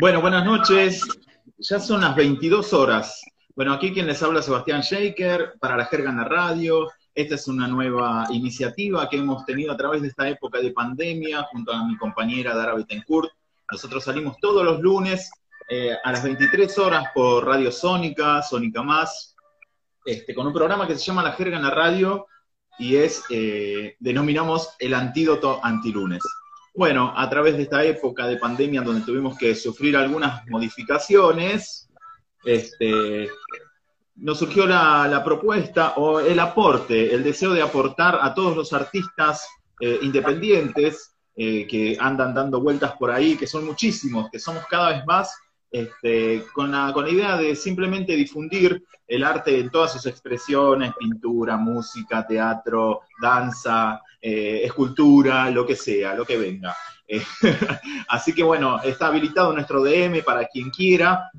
Bueno, buenas noches. Ya son las 22 horas. Bueno, aquí quien les habla Sebastián Shaker para la Jerga en la Radio. Esta es una nueva iniciativa que hemos tenido a través de esta época de pandemia junto a mi compañera Dara Bettencourt. Nosotros salimos todos los lunes eh, a las 23 horas por Radio Sónica, Sónica Más, este, con un programa que se llama La Jerga en la Radio y es, eh, denominamos el antídoto antilunes. Bueno, a través de esta época de pandemia donde tuvimos que sufrir algunas modificaciones, este, nos surgió la, propuesta o el aporte, el deseo de aportar a todos los artistas eh, independientes eh, que andan dando vueltas por ahí, que son muchísimos, que somos cada vez más, este, con, la, con la idea de simplemente difundir el arte en todas sus expresiones, pintura, música, teatro, danza, eh, escultura, lo que sea, lo que venga. Así que bueno, está habilitado nuestro DM para quien quiera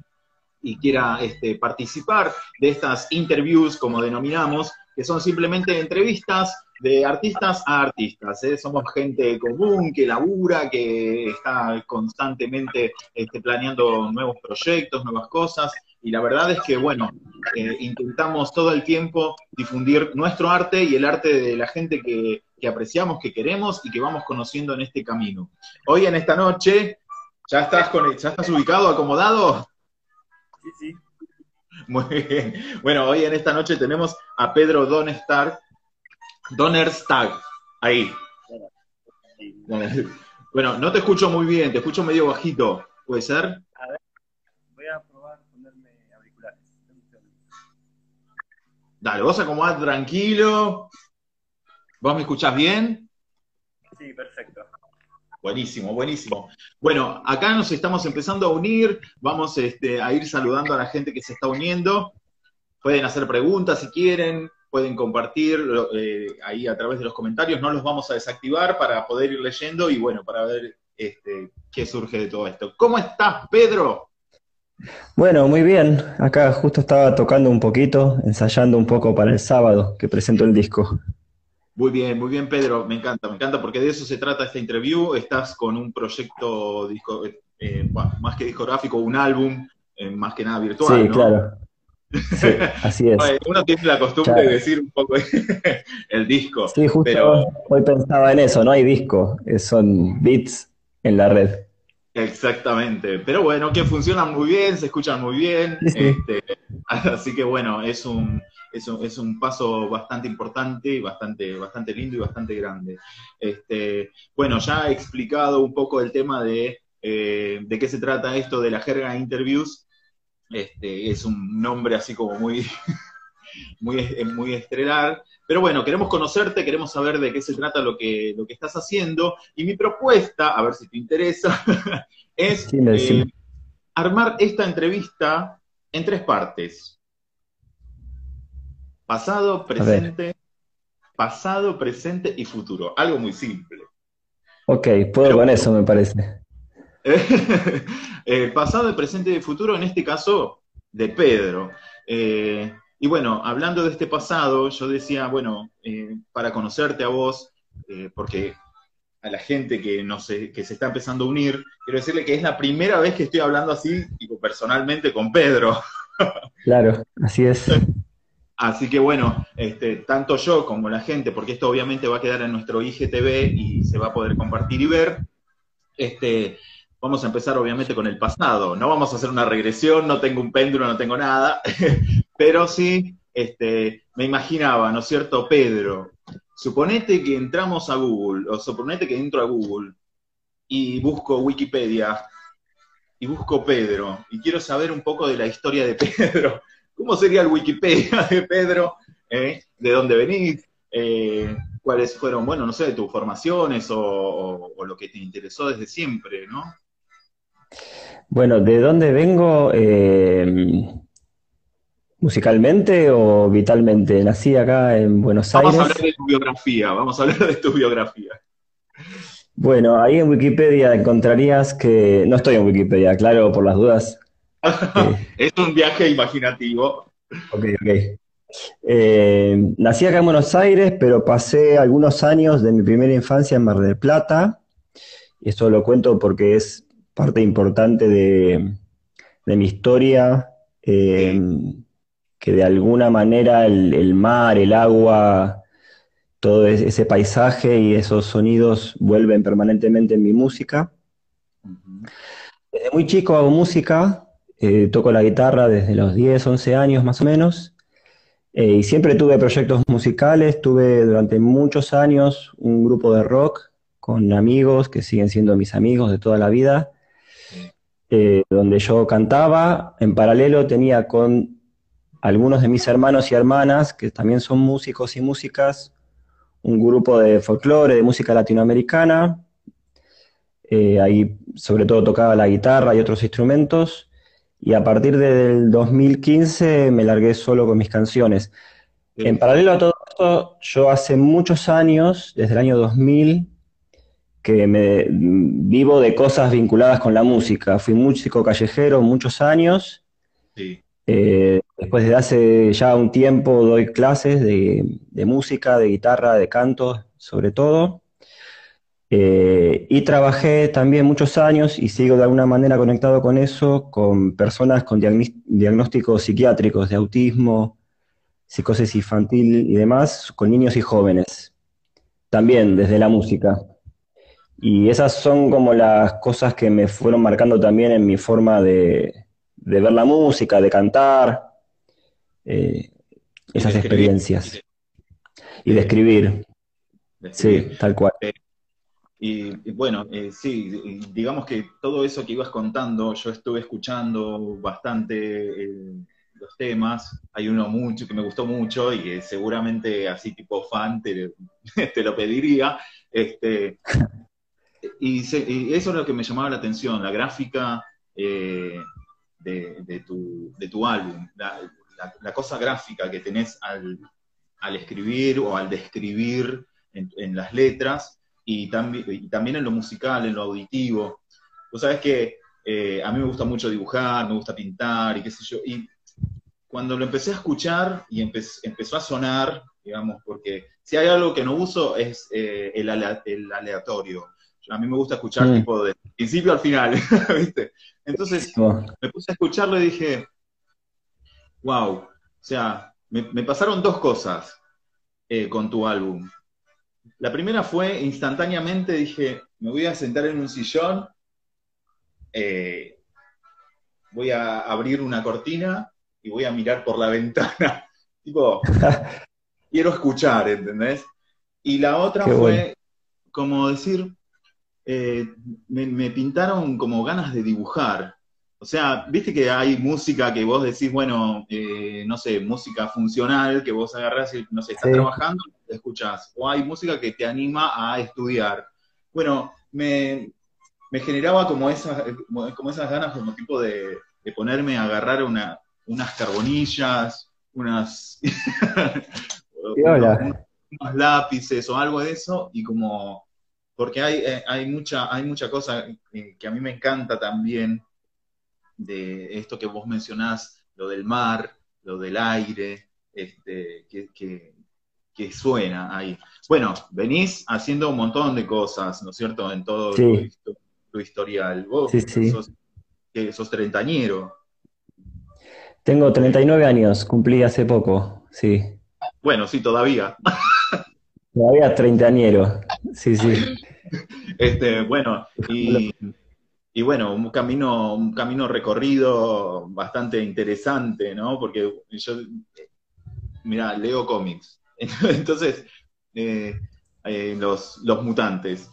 y quiera este, participar de estas interviews, como denominamos, que son simplemente entrevistas de artistas a artistas. ¿eh? Somos gente común que labura, que está constantemente este, planeando nuevos proyectos, nuevas cosas, y la verdad es que, bueno, eh, intentamos todo el tiempo difundir nuestro arte y el arte de la gente que, apreciamos, que queremos y que vamos conociendo en este camino. Hoy en esta noche, ¿ya estás, con, ¿ya estás ubicado, acomodado? Sí, sí. Muy bien. Bueno, hoy en esta noche tenemos a Pedro Donnerstag. Donnerstag, ahí. Bueno, no te escucho muy bien, te escucho medio bajito. ¿Puede ser? Dale, vos acomodás tranquilo. ¿Vos me escuchás bien? Sí, perfecto. Buenísimo, buenísimo. Bueno, acá nos estamos empezando a unir, vamos este, a ir saludando a la gente que se está uniendo. Pueden hacer preguntas si quieren, pueden compartir eh, ahí a través de los comentarios, no los vamos a desactivar para poder ir leyendo y bueno, para ver este, qué surge de todo esto. ¿Cómo estás, Pedro? Bueno, muy bien. Acá justo estaba tocando un poquito, ensayando un poco para el sábado que presento el disco. Muy bien, muy bien, Pedro. Me encanta, me encanta porque de eso se trata esta interview. Estás con un proyecto disco, eh, más que discográfico, un álbum, eh, más que nada virtual. Sí, claro. Sí, así es. Uno tiene la costumbre de decir un poco el disco. Sí, justo hoy pensaba en eso, no hay disco, son beats en la red. Exactamente, pero bueno, que funcionan muy bien, se escuchan muy bien, este, así que bueno, es un, es un, es un paso bastante importante bastante, bastante lindo y bastante grande. Este, bueno, ya he explicado un poco el tema de, eh, de qué se trata esto de la jerga interviews, este, es un nombre así como muy, muy, muy estrelar, pero bueno, queremos conocerte, queremos saber de qué se trata lo que, lo que estás haciendo. Y mi propuesta, a ver si te interesa, es eh, armar esta entrevista en tres partes. Pasado, presente, pasado, presente y futuro. Algo muy simple. Ok, puedo con eso, me parece. Eh, pasado, presente y futuro, en este caso, de Pedro. Eh, y bueno, hablando de este pasado, yo decía, bueno, eh, para conocerte a vos, eh, porque a la gente que, no sé, que se está empezando a unir, quiero decirle que es la primera vez que estoy hablando así, digo, personalmente con Pedro. Claro, así es. Así que bueno, este, tanto yo como la gente, porque esto obviamente va a quedar en nuestro IGTV y se va a poder compartir y ver, este, vamos a empezar obviamente con el pasado. No vamos a hacer una regresión, no tengo un péndulo, no tengo nada, pero sí este, me imaginaba, ¿no es cierto, Pedro? Suponete que entramos a Google, o suponete que entro a Google y busco Wikipedia y busco Pedro y quiero saber un poco de la historia de Pedro. ¿Cómo sería el Wikipedia de Pedro? ¿Eh? ¿De dónde venís? Eh, ¿Cuáles fueron, bueno, no sé, tus formaciones o, lo que te interesó desde siempre, ¿no? Bueno, ¿de dónde vengo? Eh, ¿Musicalmente o vitalmente? Nací acá en Buenos Aires. Vamos a hablar de tu biografía, vamos a hablar de tu biografía. Bueno, ahí en Wikipedia encontrarías que. No estoy en Wikipedia, claro, por las dudas. es un viaje imaginativo. Ok, ok. Eh, nací acá en Buenos Aires, pero pasé algunos años de mi primera infancia en Mar del Plata. Y esto lo cuento porque es parte importante de, mi historia, eh, que de alguna manera el, mar, el agua, todo ese paisaje y esos sonidos vuelven permanentemente en mi música. Desde muy chico hago música, eh, toco la guitarra desde los 10, 11 años más o menos, eh, y siempre tuve proyectos musicales, tuve durante muchos años un grupo de rock con amigos que siguen siendo mis amigos de toda la vida, eh, donde yo cantaba, en paralelo tenía con algunos de mis hermanos y hermanas, que también son músicos y músicas, un grupo de folclore, de música latinoamericana, eh, ahí sobre todo tocaba la guitarra y otros instrumentos, y a partir del 2015 me largué solo con mis canciones. En paralelo a todo esto, yo hace muchos años, desde el año 2000, que me vivo de cosas vinculadas con la música. Fui músico callejero muchos años. Eh, después de hace ya un tiempo doy clases de, música, de guitarra, de canto, sobre todo. Eh, y trabajé también muchos años y sigo de alguna manera conectado con eso, con personas con diagnósticos psiquiátricos de autismo, psicosis infantil y demás, con niños y jóvenes. También desde la música. Y esas son como las cosas que me fueron marcando también en mi forma de, ver la música, de cantar, eh, esas experiencias. Y de escribir. Sí, tal cual. Eh, y, bueno, eh, sí, digamos que todo eso que ibas contando, yo estuve escuchando bastante los temas. Hay uno mucho que me gustó mucho y que seguramente así tipo fan te, te lo pediría. Este, y, eso es lo que me llamaba la atención, la gráfica eh, de, tu, álbum, la, cosa gráfica que tenés al, escribir o al describir en, las letras y, también en lo musical, en lo auditivo. Vos sabés que eh, a mí me gusta mucho dibujar, me gusta pintar y qué sé yo. Y cuando lo empecé a escuchar y empezó a sonar, digamos, porque si hay algo que no uso es eh, el aleatorio a mí me gusta escuchar mm. tipo de principio al final, ¿viste? Entonces me puse a escucharlo y dije, wow, o sea, me, pasaron dos cosas eh, con tu álbum. La primera fue instantáneamente dije, me voy a sentar en un sillón, eh, voy a abrir una cortina y voy a mirar por la ventana. tipo, quiero escuchar, ¿entendés? Y la otra fue como decir, eh, me, pintaron como ganas de dibujar. O sea, viste que hay música que vos decís, bueno, eh, no sé, música funcional, que vos agarrás y, no sé, estás trabajando, escuchás. O hay música que te anima a estudiar. Bueno, me, generaba como esas, como esas ganas, como tipo de, ponerme a agarrar una, unas carbonillas, unas, unos lápices o algo de eso, y como porque hay, eh, hay, mucha, hay mucha cosa que a mí me encanta también de esto que vos mencionás, lo del mar, lo del aire, este, que, suena ahí. Bueno, venís haciendo un montón de cosas, ¿no es cierto?, en todo tu, historial. Vos Sos, que sos treintañero. Tengo 39 años, cumplí hace poco, sí. Bueno, sí, todavía. Todavía treintañero, sí, sí. Este, bueno, y, bueno, un camino, un camino recorrido bastante interesante, ¿no? Porque yo, mira, leo cómics. Entonces, eh, eh, los, los mutantes.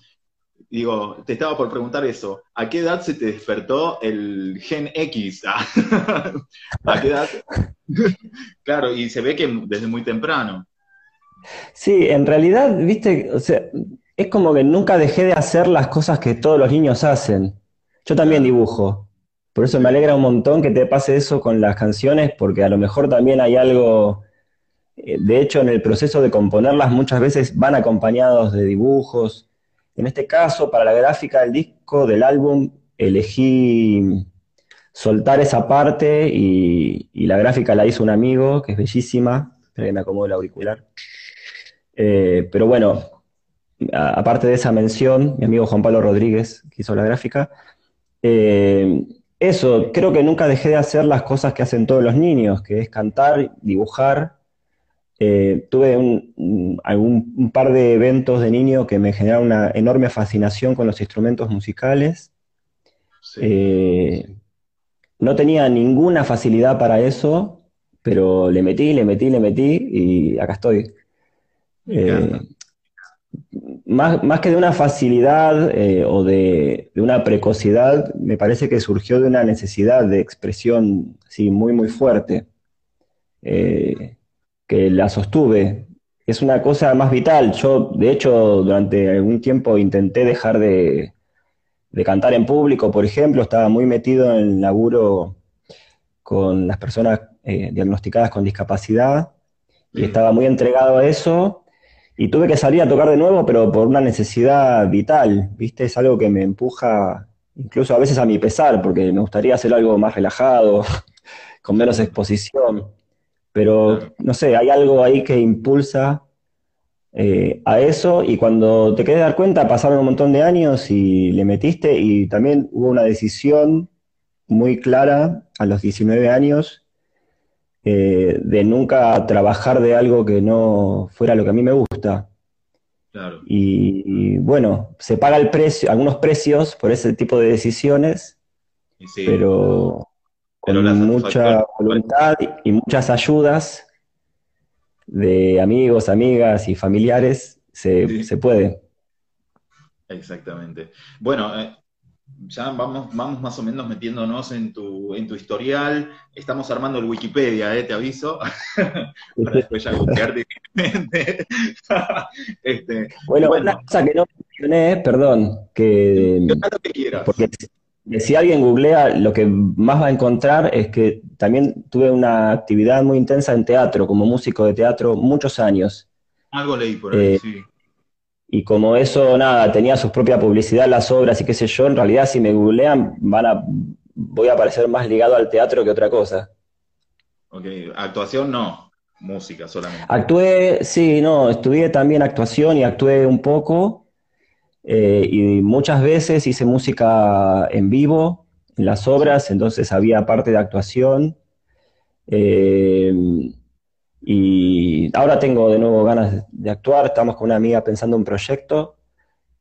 Digo, te estaba por preguntar eso. ¿A qué edad se te despertó el gen X? ¿A qué edad? claro, y se ve que desde muy temprano. Sí, en realidad, viste, o sea, es como que nunca dejé de hacer las cosas que todos los niños hacen. Yo también dibujo. Por eso me alegra un montón que te pase eso con las canciones, porque a lo mejor también hay algo, eh, de hecho en el proceso de componerlas muchas veces van acompañados de dibujos. En este caso, para la gráfica del disco, del álbum, elegí soltar esa parte y, la gráfica la hizo un amigo, que es bellísima, espera que me acomodo el auricular. Eh, pero bueno, aparte de esa mención, mi amigo Juan Pablo Rodríguez, que hizo la gráfica, Eh, eso, creo que nunca dejé de hacer las cosas que hacen todos los niños, que es cantar, dibujar. Eh, tuve un, algún, un par de eventos de niño que me generaron una enorme fascinación con los instrumentos musicales. Sí. Eh, no tenía ninguna facilidad para eso, pero le metí, le metí, le metí y acá estoy. Eh, más, más que de una facilidad eh, o de, de una precocidad, me parece que surgió de una necesidad de expresión así, muy, muy fuerte, eh, que la sostuve. Es una cosa más vital. Yo, de hecho, durante algún tiempo intenté dejar de, de cantar en público, por ejemplo, estaba muy metido en el laburo con las personas eh, diagnosticadas con discapacidad y Mm. estaba muy entregado a eso y tuve que salir a tocar de nuevo, pero por una necesidad vital, ¿viste? Es algo que me empuja incluso a veces a mi pesar, porque me gustaría hacer algo más relajado, con menos exposición, pero no sé, hay algo ahí que impulsa eh, a eso y cuando te querés dar cuenta pasaron un montón de años y le metiste y también hubo una decisión muy clara a los 19 años eh, de nunca trabajar de algo que no fuera lo que a mí me gusta. Claro. Y, y, bueno, se paga el precio, algunos precios por ese tipo de decisiones, sí. pero con Pero mucha voluntad y, y muchas ayudas de amigos, amigas y familiares, se, Sí. se puede. Exactamente. Bueno, eh, ya vamos, vamos más o menos metiéndonos en tu, en tu historial. Estamos armando el Wikipedia, eh, te aviso, para después ya googlear directamente. este, Bueno, Bueno. una cosa que no mencioné, perdón, que lo que quieras. porque si- si alguien googlea, lo que más va a encontrar es que también tuve una actividad muy intensa en teatro, como músico de teatro, muchos años. Algo leí por ahí, eh, sí. Y como eso, nada, tenía su propia publicidad, las obras y qué sé yo, en realidad si me googlean, van a, voy a aparecer más ligado al teatro que otra cosa. Ok, actuación no, música solamente. Actué, sí, no, estudié también actuación y actué un poco, eh, y muchas veces hice música en vivo en las obras, entonces había parte de actuación. eh, y ahora tengo de nuevo ganas de actuar, estamos con una amiga pensando un proyecto,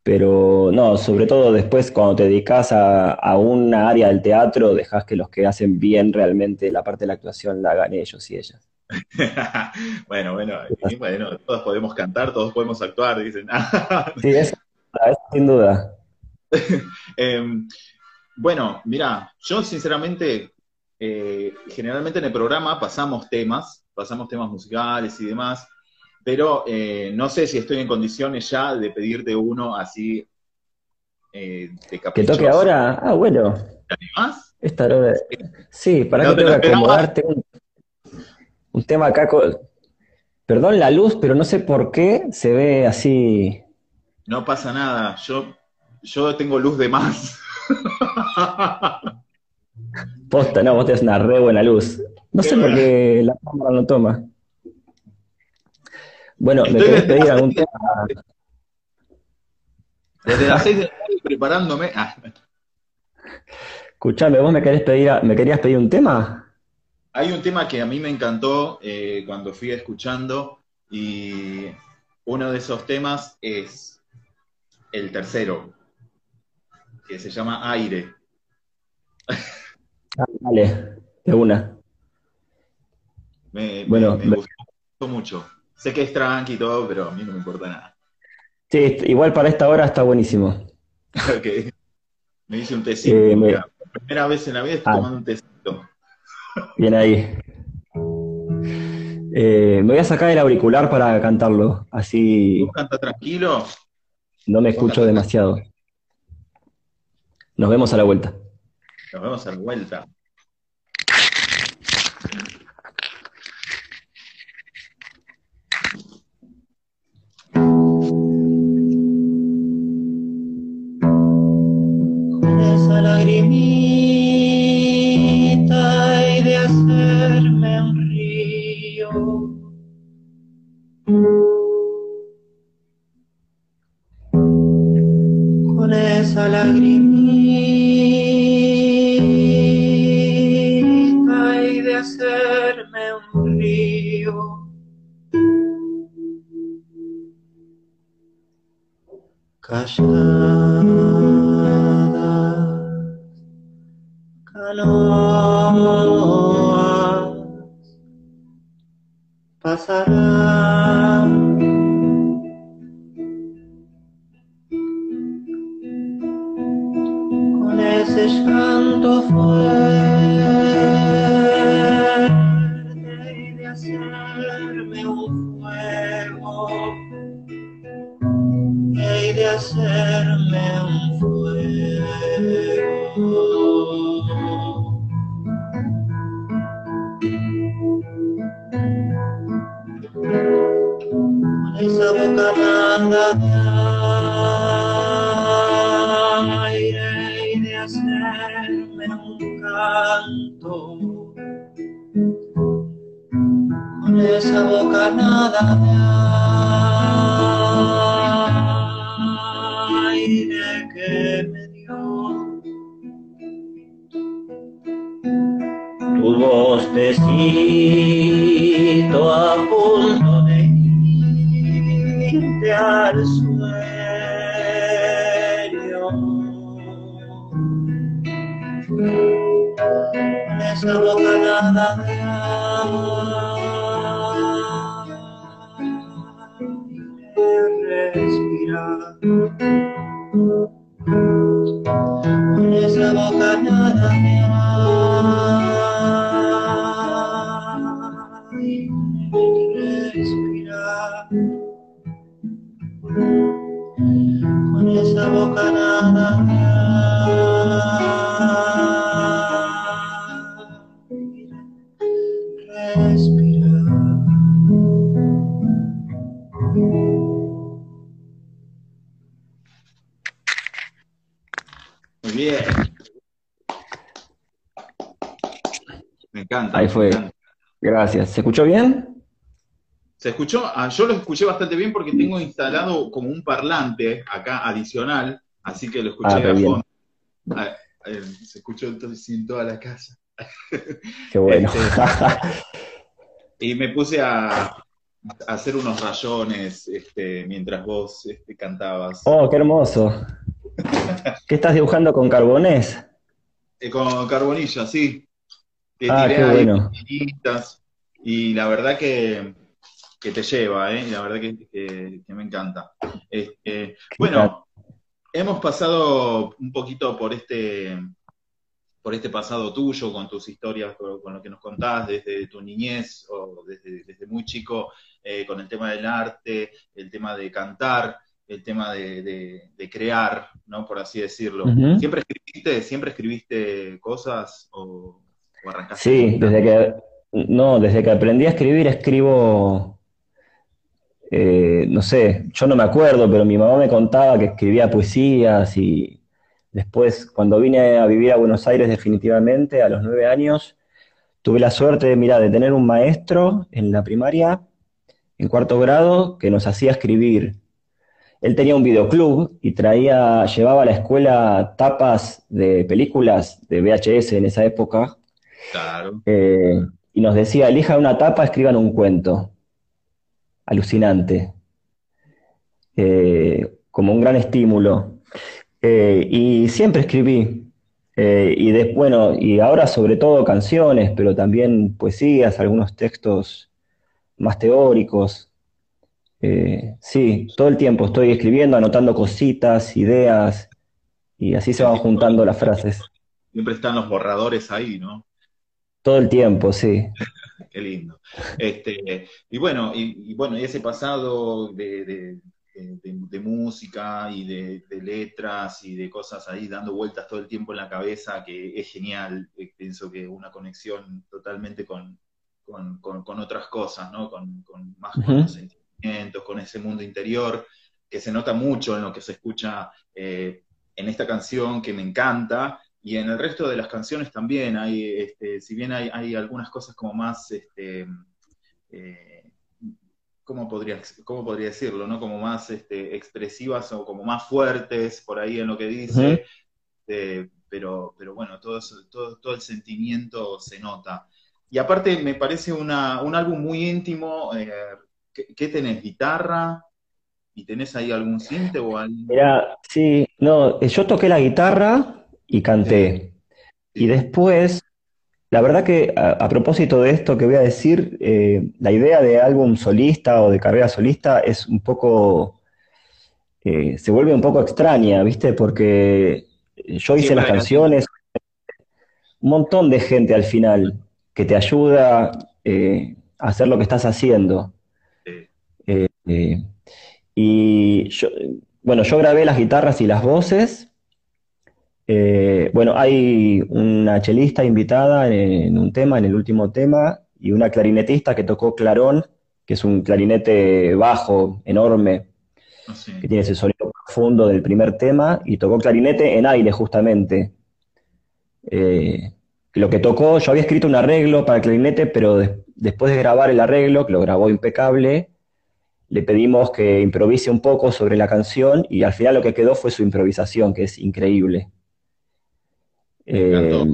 pero no, sobre todo después cuando te dedicas a, a una área del teatro, dejas que los que hacen bien realmente la parte de la actuación la hagan ellos y ellas. bueno, bueno, y bueno, todos podemos cantar, todos podemos actuar, dicen. Sí, eso, eso sin duda. Em, bueno, mira, yo sinceramente, eh, generalmente en el programa pasamos temas, pasamos temas musicales y demás, pero eh, no sé si estoy en condiciones ya de pedirte uno así eh, de ¿Que toque ahora? Ah, bueno, ¿Te animás? esta hora. Sí, para No que te tengo que acomodarte un, un tema acá. con- Perdón la luz, pero no sé por qué se ve así. No pasa nada, yo, yo tengo luz de más. Posta, no, vos tenés una re buena luz. No sé por qué la cámara no toma. Bueno, ¿me querés pedir algún tema? Desde las seis de la tarde preparándome. Ah, Escuchame, ¿vos me querés pedir, me querías pedir un tema? Hay un tema que a mí me encantó eh, cuando fui escuchando y uno de esos temas es el tercero, que se llama Aire. Ah, Dale, de una. Me, Bueno, me me- gustó mucho. Sé que es tranqui y todo, pero a mí no me importa nada. Sí, igual para esta hora está buenísimo. Ok. Me hice un tecito. Eh, me- mira, por primera vez en la vida estoy Ah. tomando un tecito. Bien ahí. Eh, me voy a sacar el auricular para cantarlo, así ¿Tú canta tranquilo? no me escucho demasiado. Nos vemos a la vuelta. Nos vemos a la vuelta. limita y de hacerme un río. Con esa lagrimita y de hacerme un río. Cachar. Canoas pasarán. Esa bocanada de aire que me dio tu vocecito a punto de irte al sueño. Esa bocanada de thank mm -hmm. you Gracias. ¿Se escuchó bien? ¿Se escuchó? Ah, yo lo escuché bastante bien porque tengo instalado como un parlante acá adicional, así que lo escuché Ah, a bien. fondo. Ah, eh, se escuchó entonces en toda la casa. Qué bueno. Y me puse a, a hacer unos rayones este, mientras vos este, cantabas. Oh, qué hermoso. ¿Qué estás dibujando con carbones? Eh, con carbonilla, sí. Te Ah, tiré qué bueno. Y la verdad que, que te lleva, ¿eh? La verdad que, que- que me encanta. Este, bueno, hemos pasado un poquito por este, por este pasado tuyo, con tus historias, con, lo que nos contás desde tu niñez o desde, desde muy chico, eh, con el tema del arte, el tema de cantar, el tema de, de- de crear, ¿no? Por así decirlo. ¿Siempre escribiste, siempre escribiste cosas o, o arrancaste? Sí, desde que, no, desde que aprendí a escribir, escribo, eh, no sé, yo no me acuerdo, pero mi mamá me contaba que escribía poesías y después, cuando vine a vivir a Buenos Aires definitivamente, a los nueve años, tuve la suerte de, mira, de tener un maestro en la primaria, en cuarto grado, que nos hacía escribir. Él tenía un videoclub y traía, llevaba a la escuela tapas de películas de VHS en esa época. Claro. Eh, y nos decía, elijan una tapa, escriban un cuento. Alucinante. Eh, como un gran estímulo. Eh, y siempre escribí. Eh, y de- bueno, y ahora sobre todo canciones, pero también poesías, algunos textos más teóricos. Sí, todo el tiempo estoy escribiendo, anotando cositas, ideas, y así se van juntando las frases. Siempre están los borradores ahí, ¿no? Todo el tiempo, sí. Qué lindo. Este, y bueno, y, y bueno, y ese pasado de, de- de- de- de música y de, letras y de cosas ahí dando vueltas todo el tiempo en la cabeza, que es genial. Eh, Pienso que una conexión totalmente con, con, con- con otras cosas, ¿no? Con, con- más con los sentimientos, con ese mundo interior, que se nota mucho en lo que se escucha eh, en esta canción, que me encanta, y en el resto de las canciones también hay, este, si bien hay, hay algunas cosas como más, este, eh, ¿cómo podría, cómo podría decirlo? ¿no? Como más este, expresivas o como más fuertes por ahí en lo que dice, eh, pero, pero bueno, todo, eso- todo, todo el sentimiento se nota. Y aparte me parece una, un álbum muy íntimo. eh, ¿qué, qué tenés? ¿Guitarra? ¿Y tenés ahí algún cinte o algo? Mira, sí, no, yo toqué la guitarra y canté. Y después, la verdad que a, a propósito de esto que voy a decir, eh, la idea de álbum solista o de carrera solista es un poco, eh, se vuelve un poco extraña, ¿viste? Porque yo hice las canciones, un montón de gente al final que te ayuda eh, a hacer lo que estás haciendo. Y yo, bueno, yo grabé las guitarras y las voces. Eh, bueno, hay una chelista invitada en un tema, en el último tema, y una clarinetista que tocó clarón, que es un clarinete bajo, enorme, No sé. que tiene ese sonido profundo del primer tema, y tocó clarinete en aire justamente. Eh, lo que tocó, yo había escrito un arreglo para el clarinete, pero des- después de grabar el arreglo, que lo grabó impecable, le pedimos que improvise un poco sobre la canción y al final lo que quedó fue su improvisación, que es increíble. Eh,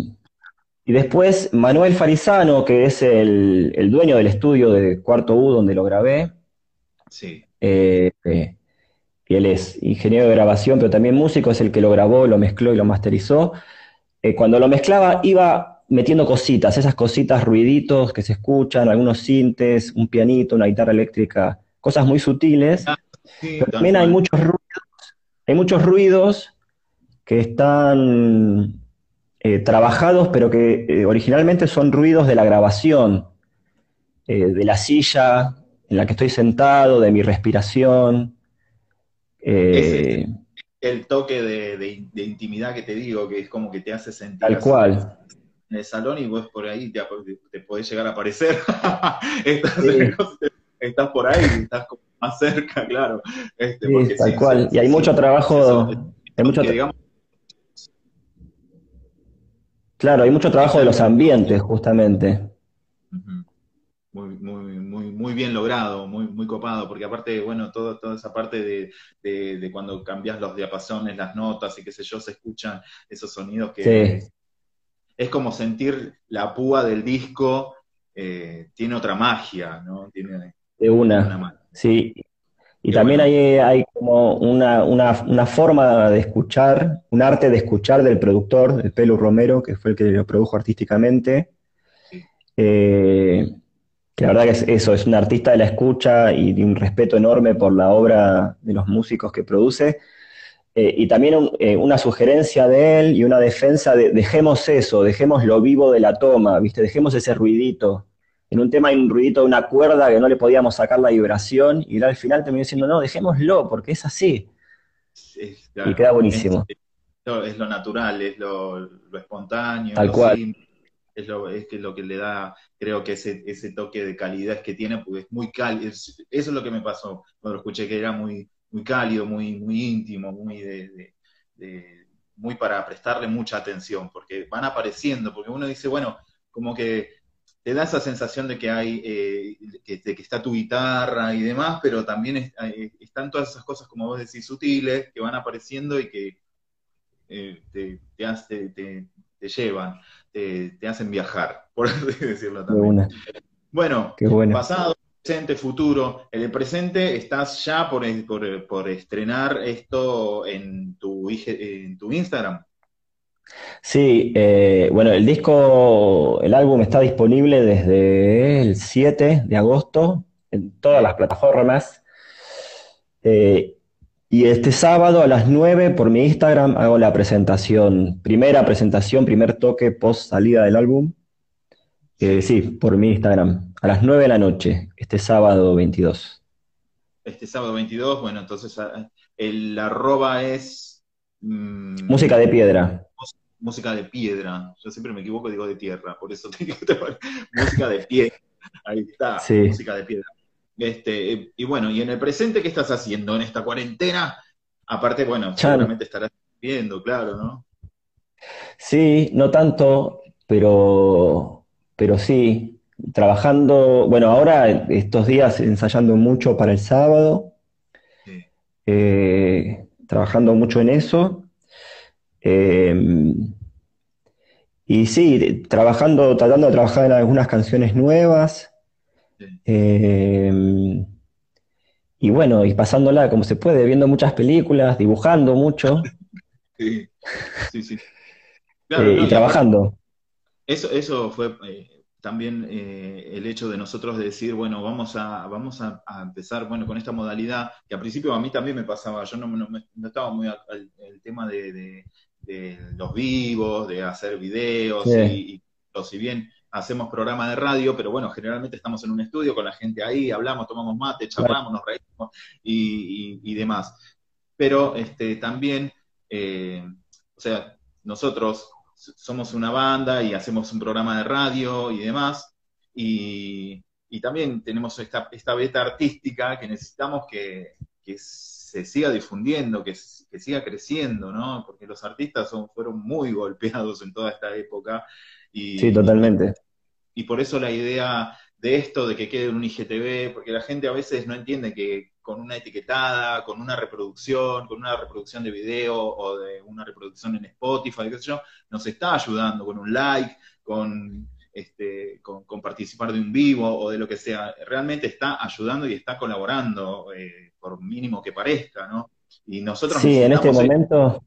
y después Manuel Farizano, que es el, el dueño del estudio de Cuarto U donde lo grabé, Sí. eh, eh, y él es ingeniero de grabación, pero también músico, es el que lo grabó, lo mezcló y lo masterizó. Cuando lo mezclaba iba metiendo cositas, esas cositas, ruiditos que se escuchan, algunos sintes, un pianito, una guitarra eléctrica, cosas muy sutiles. Sí, Pero también hay muchos ruidos, hay muchos ruidos que están eh, trabajados, pero que eh, originalmente son ruidos de la grabación, eh, de la silla en la que estoy sentado, de mi respiración. El toque de, de- de intimidad que te digo, que es como que te hace sentir tal cual. en el salón y vos por ahí te, te podés llegar a aparecer. estás, Sí. estás por ahí, estás como más cerca, claro. Este, Sí, tal sí, cual. Y hay mucho trabajo, eso- hay mucho, digamos, claro, hay mucho trabajo de los ambientes, justamente. Muy, muy, muy, muy bien logrado, muy, muy copado, porque aparte, bueno, todo, toda esa parte de, de- de cuando cambias los diapasones, las notas y qué sé yo, se escuchan esos sonidos que Sí. es como sentir la púa del disco, eh, tiene otra magia, ¿no? Tiene De una una, sí. Y Qué también bueno. hay, hay como una, una, una forma de escuchar, un arte de escuchar del productor, el Pelu Romero, que fue el que lo produjo artísticamente. Sí. Eh, que la verdad que es eso, es un artista de la escucha y de un respeto enorme por la obra de los músicos que produce. Eh, y también un- eh, una sugerencia de él y una defensa de dejemos eso, dejemos lo vivo de la toma, ¿viste? Dejemos ese ruidito. En un tema hay un ruidito de una cuerda que no le podíamos sacar la vibración y al final terminó diciendo, no, dejémoslo, porque es así. Es, Y queda buenísimo. Es, lo- es lo natural, es lo, lo espontáneo, Tal lo cual. simple, es lo, es que lo que le da, creo que ese, ese toque de calidez que tiene, porque es muy cálido. es- eso es lo que me pasó cuando lo escuché, que era muy, muy cálido, muy, muy íntimo, muy de, de- de- muy para prestarle mucha atención, porque van apareciendo, porque uno dice, bueno, como que te da esa sensación de que hay, eh, que, de que está tu guitarra y demás, pero también es- hay- están todas esas cosas, como vos decís, sutiles, que van apareciendo y que eh, te, te, hace- te- te llevan, te, hacen viajar, por así decirlo De también. Bueno, bueno. pasado, presente, futuro. En el presente estás ya por, por, por estrenar esto en tu, en tu Instagram. Sí, eh, bueno, el disco, el álbum está disponible desde el 7 de agosto en todas las plataformas. Eh, y este sábado a las 9 por mi Instagram hago la presentación, primera presentación, primer toque post salida del álbum. Eh, sí, por mi Instagram, a las 9 de la noche, este sábado 22. Este sábado 22, bueno, entonces ah, el arroba es... mm, Música de piedra. música de piedra. Yo siempre me equivoco y digo de tierra, por eso te digo música de piedra. Ahí está, Sí. música de piedra. Este, eh, y bueno, y en el presente, ¿qué estás haciendo en esta cuarentena? Aparte, bueno, seguramente estarás viendo, claro, ¿no? Sí, no tanto, pero, pero sí, trabajando, bueno, ahora estos días ensayando mucho para el sábado, Sí. eh, trabajando mucho en eso. eh, y sí, trabajando, tratando de trabajar en algunas canciones nuevas. Eh, y bueno, y pasándola como se puede, viendo muchas películas, dibujando mucho Sí, sí, sí. eh, no, y trabajando. Eso, eso fue eh, también eh, el hecho de nosotros de decir, bueno, vamos a, vamos a, a empezar, bueno, con esta modalidad, que al principio a mí también me pasaba, yo no, no, no estaba muy al, al- el tema de, de- de los vivos, de hacer videos, Sí. y, y o si bien hacemos programa de radio, pero bueno, generalmente estamos en un estudio con la gente ahí, hablamos, tomamos mate, charlamos, nos reímos y, y- y demás. Pero este, también, eh, o sea, nosotros somos una banda y hacemos un programa de radio y demás, y, y también tenemos esta, esta beta artística que necesitamos que, que se siga difundiendo, que, que siga creciendo, ¿no? Porque los artistas son, fueron muy golpeados en toda esta época. Y, Sí, totalmente. y por eso la idea de esto, de que quede en un IGTV, porque la gente a veces no entiende que con una etiquetada, con una reproducción, con una reproducción de video o de una reproducción en Spotify, qué sé yo, nos está ayudando con un like, con, este, con, con participar de un vivo o de lo que sea. Realmente está ayudando y está colaborando, eh, por mínimo que parezca, ¿no? Y nosotros Sí, en este necesitamos- momento,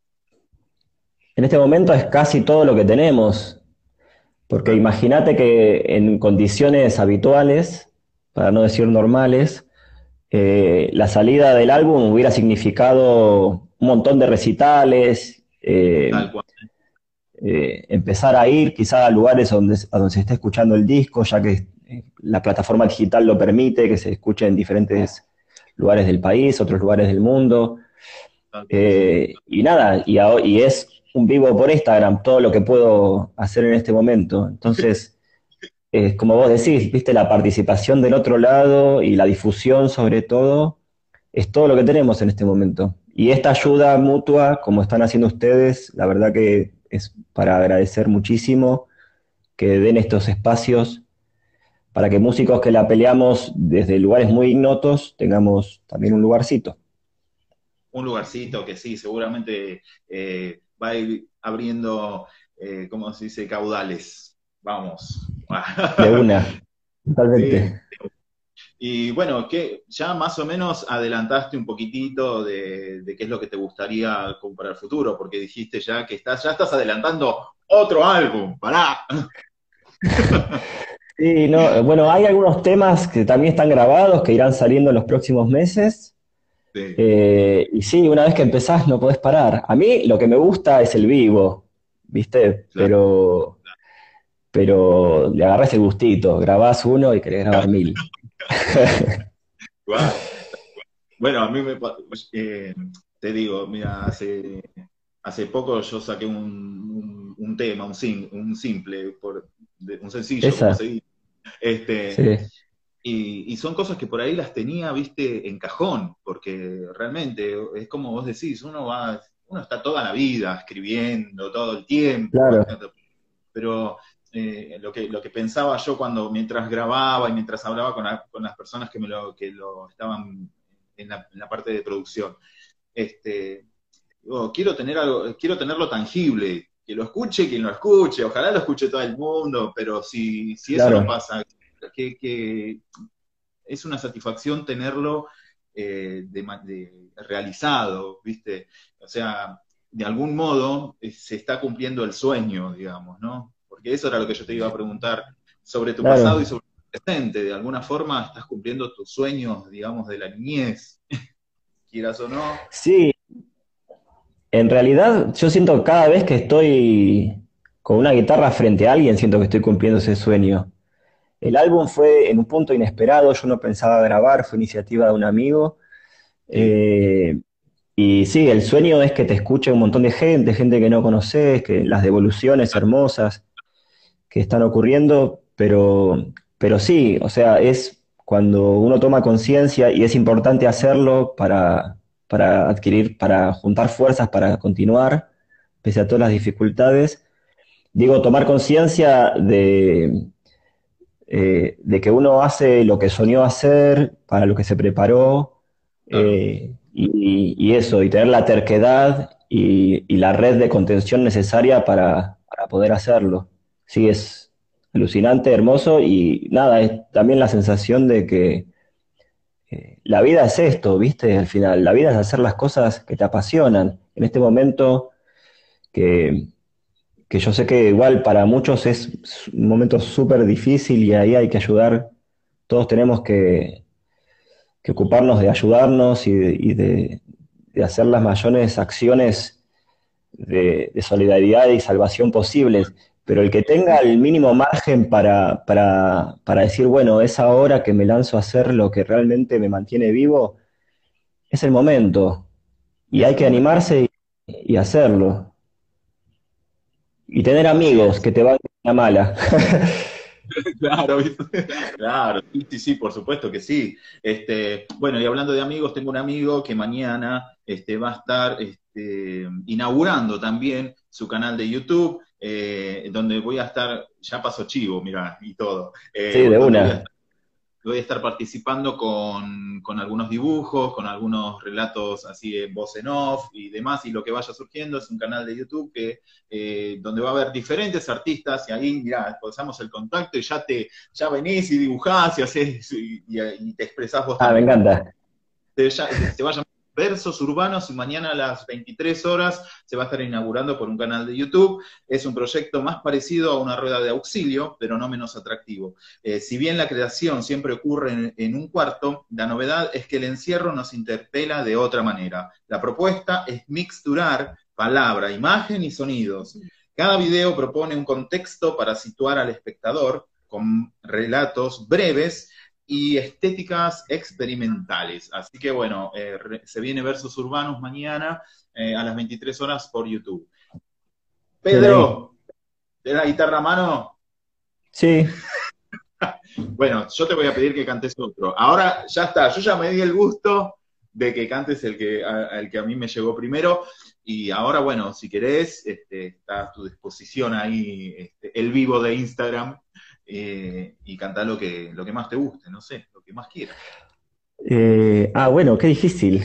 en este momento es casi todo lo que tenemos. Porque imagínate que en condiciones habituales, para no decir normales, eh, la salida del álbum hubiera significado un montón de recitales, eh, tal cual. eh, empezar a ir quizá a lugares donde, a donde se esté escuchando el disco, ya que eh, la plataforma digital lo permite, que se escuche en diferentes lugares del país, otros lugares del mundo. y nada, y, a- y es un vivo por Instagram todo lo que puedo hacer en este momento. Entonces, eh, como vos decís, viste, la participación del otro lado y la difusión sobre todo, es todo lo que tenemos en este momento. Y esta ayuda mutua, como están haciendo ustedes, la verdad que es para agradecer muchísimo que den estos espacios para que músicos que la peleamos desde lugares muy ignotos tengamos también un lugarcito. un lugarcito que sí, seguramente eh, va a ir abriendo, eh, ¿cómo se dice? Caudales. Vamos. De una, totalmente. Y bueno, que ya más o menos adelantaste un poquitito de, de qué es lo que te gustaría para el futuro, porque dijiste ya que estás, ya estás adelantando otro álbum, pará. Sí, no, bueno, hay algunos temas que también están grabados, que irán saliendo en los próximos meses. Sí. Eh, y sí, una vez que empezás no podés parar. A mí lo que me gusta es el vivo, ¿viste? Pero, pero le agarrás el gustito, grabás uno y querés grabar mil. Bueno, a mí me eh, te digo, mira, hace, hace poco yo saqué un, un- un tema, un, sim- un simple, por, de- un sencillo, como se dice. Este, Sí, y, y son cosas que por ahí las tenía, viste, en cajón, porque realmente es como vos decís, uno va, uno está toda la vida escribiendo, todo el tiempo, Claro. pero eh, lo, que, lo que pensaba yo cuando, mientras grababa y mientras hablaba con, la- con las personas que, me lo, que lo estaban en la, en la parte de producción, este, digo, quiero tener algo, quiero tenerlo tangible, que lo escuche quien lo escuche, ojalá lo escuche todo el mundo, pero si, si eso no pasa, que, que es una satisfacción tenerlo eh, de- realizado, ¿viste? O sea, de algún modo eh, se está cumpliendo el sueño, digamos, ¿no? Porque eso era lo que yo te iba a preguntar sobre tu Claro. pasado y sobre tu presente. De alguna forma estás cumpliendo tus sueños, digamos, de la niñez, quieras o no. Sí, en realidad yo siento que cada vez que estoy con una guitarra frente a alguien, siento que estoy cumpliendo ese sueño. El álbum fue en un punto inesperado, yo no pensaba grabar, fue iniciativa de un amigo. Eh, y sí, el sueño es que te escuche un montón de gente, gente que no conoces, que las devoluciones hermosas que están ocurriendo, pero, pero sí, o sea, es cuando uno toma conciencia y es importante hacerlo para, para adquirir, para juntar fuerzas para continuar, pese a todas las dificultades. Digo, tomar conciencia de, eh, de que uno hace lo que soñó hacer, para lo que se preparó, eh, y, y eso, y tener la terquedad y, y la red de contención necesaria para, para poder hacerlo. Sí, es alucinante, hermoso, y nada, es también la sensación de que eh, la vida es esto, ¿viste? Al final, la vida es hacer las cosas que te apasionan. En este momento que, que yo sé que igual para muchos es un momento súper difícil y ahí hay que ayudar. Todos tenemos que, que ocuparnos de ayudarnos y de, y de- hacer las mayores acciones de solidaridad y salvación posibles. Pero el que tenga el mínimo margen para, para, para decir, bueno, es ahora que me lanzo a hacer lo que realmente me mantiene vivo, es el momento. Y hay que animarse y, hacerlo. Y tener amigos que te van a la mala. Claro, claro, sí, sí, por supuesto que sí. Este, bueno, y hablando de amigos, tengo un amigo que mañana este, va a estar este, inaugurando también su canal de YouTube, eh, donde voy a estar, ya pasó chivo, mira, y todo. Eh, Sí, de una. Voy a, estar, voy a estar participando con, con algunos dibujos, con algunos relatos así en voz en off y demás, y lo que vaya surgiendo es un canal de YouTube que eh, donde va a haber diferentes artistas y ahí, mira, pasamos el contacto y ya te, ya venís y dibujás y haces y, y- y te expresás vos Ah, me encanta. Te, ya- va a Versos Urbanos y mañana a las 23 horas se va a estar inaugurando por un canal de YouTube. Es un proyecto más parecido a una rueda de auxilio, pero no menos atractivo. Eh, si bien la creación siempre ocurre en, en un cuarto, la novedad es que el encierro nos interpela de otra manera. La propuesta es mixturar palabra, imagen y sonidos. Cada video propone un contexto para situar al espectador con relatos breves y estéticas experimentales. Así que bueno, eh, se viene Versos Urbanos mañana eh, a las 23 horas por YouTube. Pedro, ¿te la guitarra a mano? Sí, Bueno, yo te voy a pedir que cantes otro. Ahora ya está, yo ya me di el gusto de que cantes el que, a- el que a mí me llegó primero. Y ahora, bueno, si querés, este, está a tu disposición ahí este, el vivo de Instagram eh, y cantá lo que, lo que más te guste, no sé, lo que más quieras. Eh, ah, bueno, qué difícil.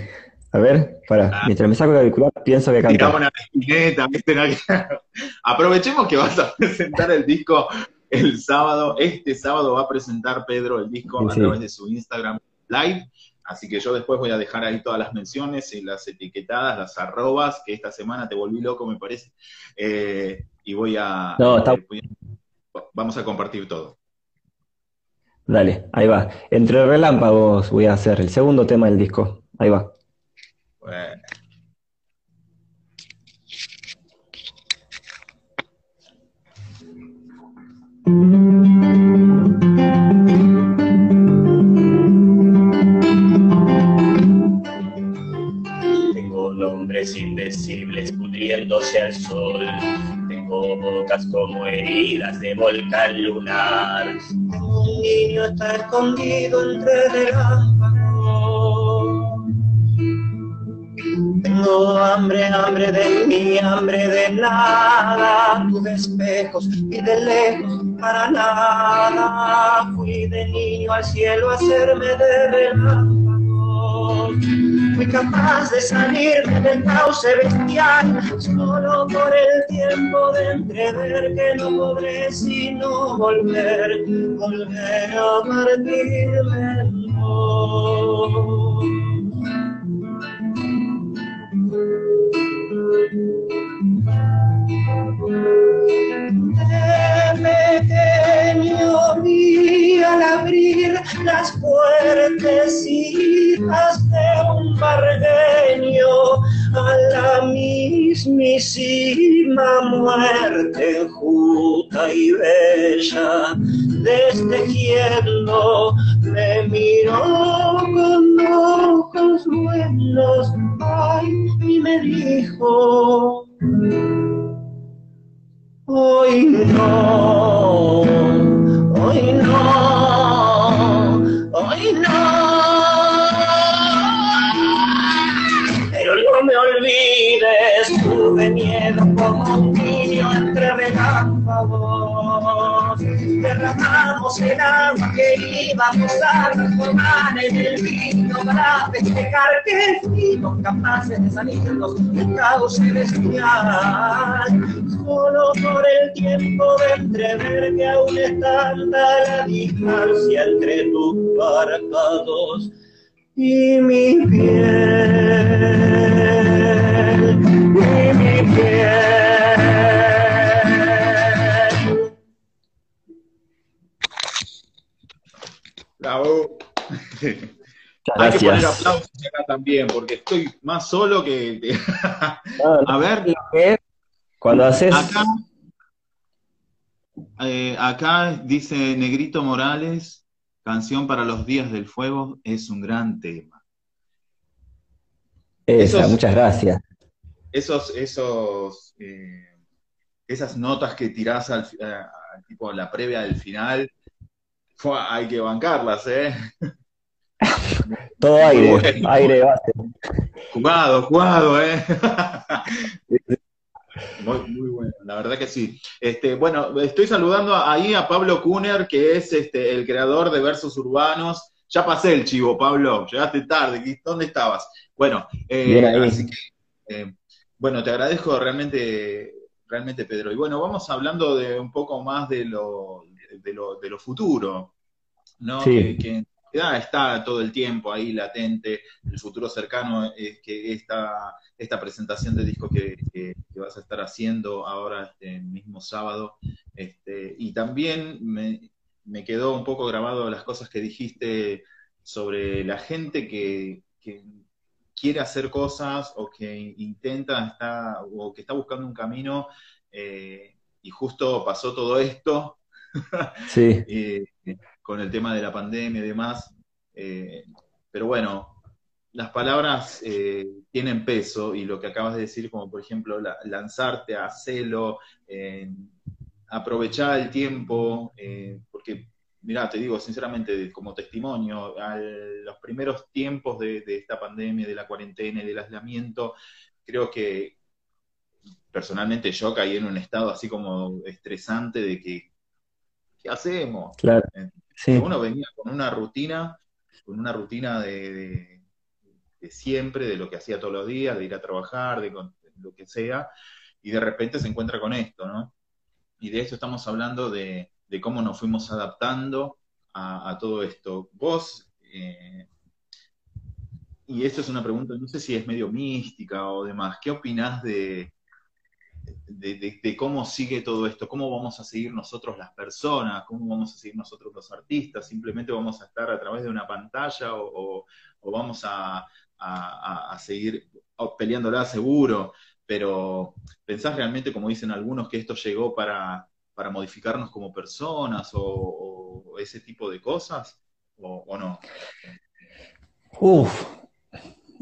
A ver, para, Ah. mientras me saco el auricular, pienso que cantar. una espineta, ¿viste? Aprovechemos que vas a presentar el disco el sábado. Este sábado va a presentar Pedro el disco Sí, a través de su Instagram Live. Así que yo después voy a dejar ahí todas las menciones y las etiquetadas, las arrobas, que esta semana te volví loco, me parece. Eh, y voy a, No, está- voy a- Vamos a compartir todo. Dale, ahí va. Entre relámpagos voy a hacer el segundo tema del disco. Ahí va. Bueno. Tengo nombres indecibles pudriéndose al sol. Bocas como heridas de volcán lunar. Un niño está escondido entre relámpagos. Tengo hambre, hambre de mí, hambre de nada. Tuve espejos y de lejos para nada. Fui de niño al cielo a hacerme de relámpagos. Fui capaz de salir del cauce bestial, solo por el tiempo de entrever que no podré sino volver, volver a vi al abrir las puertecitas de un bargueño a la mismísima muerte enjuta y bella destejiendo me miró con ojos buenos ay y me dijo Hoy no, hoy no, hoy no. Pero no me olvides, tuve miedo como un niño entre. Derramamos el agua que íbamos a transformar en el vino para festejar que fuimos capaces de salirnos del caos celestial. Solo por el tiempo de entrever que aún es tanta la distancia entre tus párpados y mi piel, y mi piel. Bravo. Hay que poner aplausos acá también, porque estoy más solo que. No, no, A ver, Cuando haces. acá. eh, acá dice Negrito Morales, canción para los días del fuego, es un gran tema. Esa, esos- muchas gracias. Esos, esos, eh, esas notas que tirás al, tipo la previa del final. Hay que bancarlas, ¿eh? Todo aire, bueno. aire base. Jugado, jugado, ¿eh? Muy, muy bueno, la verdad que sí. Este, bueno, estoy saludando ahí a Pablo Kuner, que es este, el creador de Versos Urbanos. Ya pasé el chivo, Pablo, llegaste tarde, ¿qué- ¿dónde estabas? Bueno, eh, así que, eh, bueno, te agradezco realmente, realmente, Pedro. Y bueno, vamos hablando de un poco más de lo, de lo, de lo futuro, ¿no? Sí. Que, que en realidad está todo el tiempo ahí latente, el futuro cercano es que esta, esta presentación de disco que, que- que vas a estar haciendo ahora este mismo sábado. Este, y también me, me quedó un poco grabado las cosas que dijiste sobre la gente que, que quiere hacer cosas o que intenta está, o que está buscando un camino eh, y justo pasó todo esto Sí, eh, con el tema de la pandemia y demás. eh, pero bueno, las palabras eh, tienen peso y lo que acabas de decir, como por ejemplo la- lanzarte a celo, eh, aprovechar el tiempo, porque, mira, te digo sinceramente, como testimonio, a los primeros tiempos de, de esta pandemia, de la cuarentena y del aislamiento, creo que personalmente yo caí en un estado así como estresante de que, ¿qué hacemos? claro. Sí, Uno venía con una rutina, con una rutina de, de- de siempre, de lo que hacía todos los días, de ir a trabajar, de, con- de lo que sea, y de repente se encuentra con esto, ¿no? Y de esto estamos hablando de, cómo nos fuimos adaptando a, a todo esto. Vos, eh, y esto es una pregunta, no sé si es medio mística o demás, ¿qué opinás de, de, cómo sigue todo esto, cómo vamos a seguir nosotros las personas, cómo vamos a seguir nosotros los artistas, simplemente vamos a estar a través de una pantalla o, o- vamos a, a- a- seguir peleándola seguro, pero ¿pensás realmente, como dicen algunos, que esto llegó para, para modificarnos como personas o, o ese tipo de cosas? ¿O, o no? Uf,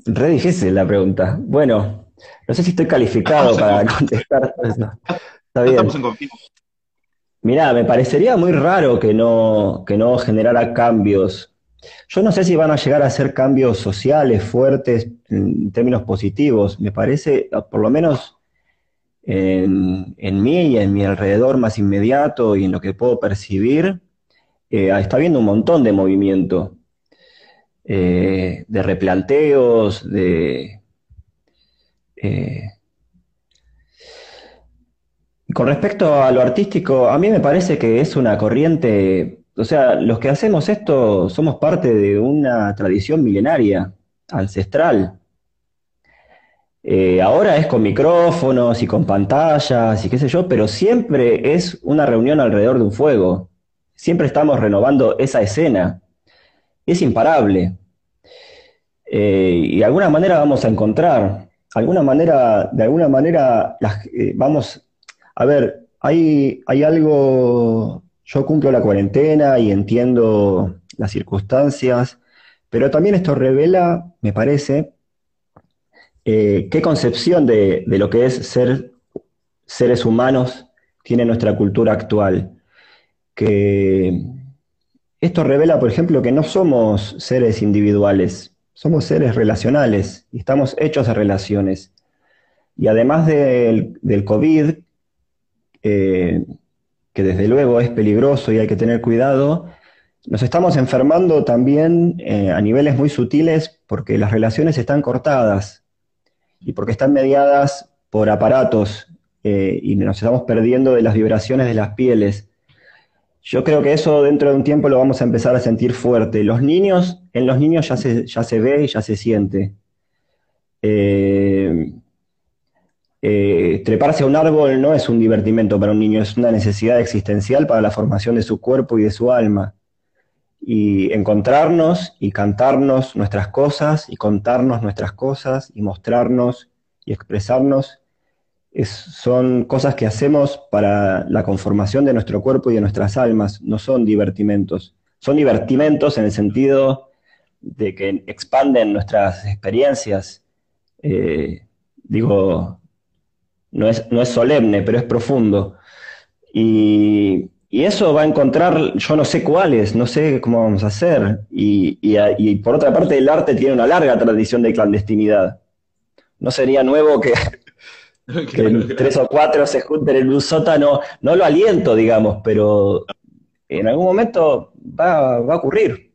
re difícil la pregunta. Bueno, no sé si estoy calificado para contestar eso. Está No bien. estamos en confianza. Mirá, me parecería muy raro que no, que no generara cambios. Yo no sé si van a llegar a ser cambios sociales fuertes en términos positivos. Me parece, por lo menos en, en mí y en mi alrededor más inmediato y en lo que puedo percibir, eh, está habiendo un montón de movimiento, eh, de replanteos, de... eh, con respecto a lo artístico, a mí me parece que es una corriente, o sea, los que hacemos esto somos parte de una tradición milenaria, ancestral. Eh, ahora es con micrófonos y con pantallas y qué sé yo, pero siempre es una reunión alrededor de un fuego. Siempre estamos renovando esa escena. Es imparable. Eh, y de alguna manera vamos a encontrar, alguna manera, de alguna manera eh, vamos a ver, hay, hay algo, yo cumplo la cuarentena y entiendo las circunstancias, pero también esto revela, me parece, eh, qué concepción de, de lo que es ser seres humanos tiene nuestra cultura actual. Que esto revela, por ejemplo, que no somos seres individuales, somos seres relacionales y estamos hechos de relaciones. Y además del, del COVID, eh, que desde luego es peligroso y hay que tener cuidado, nos estamos enfermando también eh, a niveles muy sutiles porque las relaciones están cortadas y porque están mediadas por aparatos eh, y nos estamos perdiendo de las vibraciones de las pieles. Yo creo que eso dentro de un tiempo lo vamos a empezar a sentir fuerte. Los niños, en los niños ya se, ya se ve y ya se siente. Eh, eh, treparse a un árbol no es un divertimento para un niño, es una necesidad existencial para la formación de su cuerpo y de su alma. Y encontrarnos y cantarnos nuestras cosas y contarnos nuestras cosas y mostrarnos y expresarnos son cosas que hacemos para la conformación de nuestro cuerpo y de nuestras almas, no son divertimentos. Son divertimentos en el sentido de que expanden nuestras experiencias. Eh, digo, no es, no es, solemne, pero es profundo. Y, eso va a encontrar, yo no sé cuáles, no sé cómo vamos a hacer. Y, y por otra parte, el arte tiene una larga tradición de clandestinidad. No sería nuevo que que tres o cuatro se junten en un sótano, no lo aliento, digamos, pero en algún momento va, a ocurrir.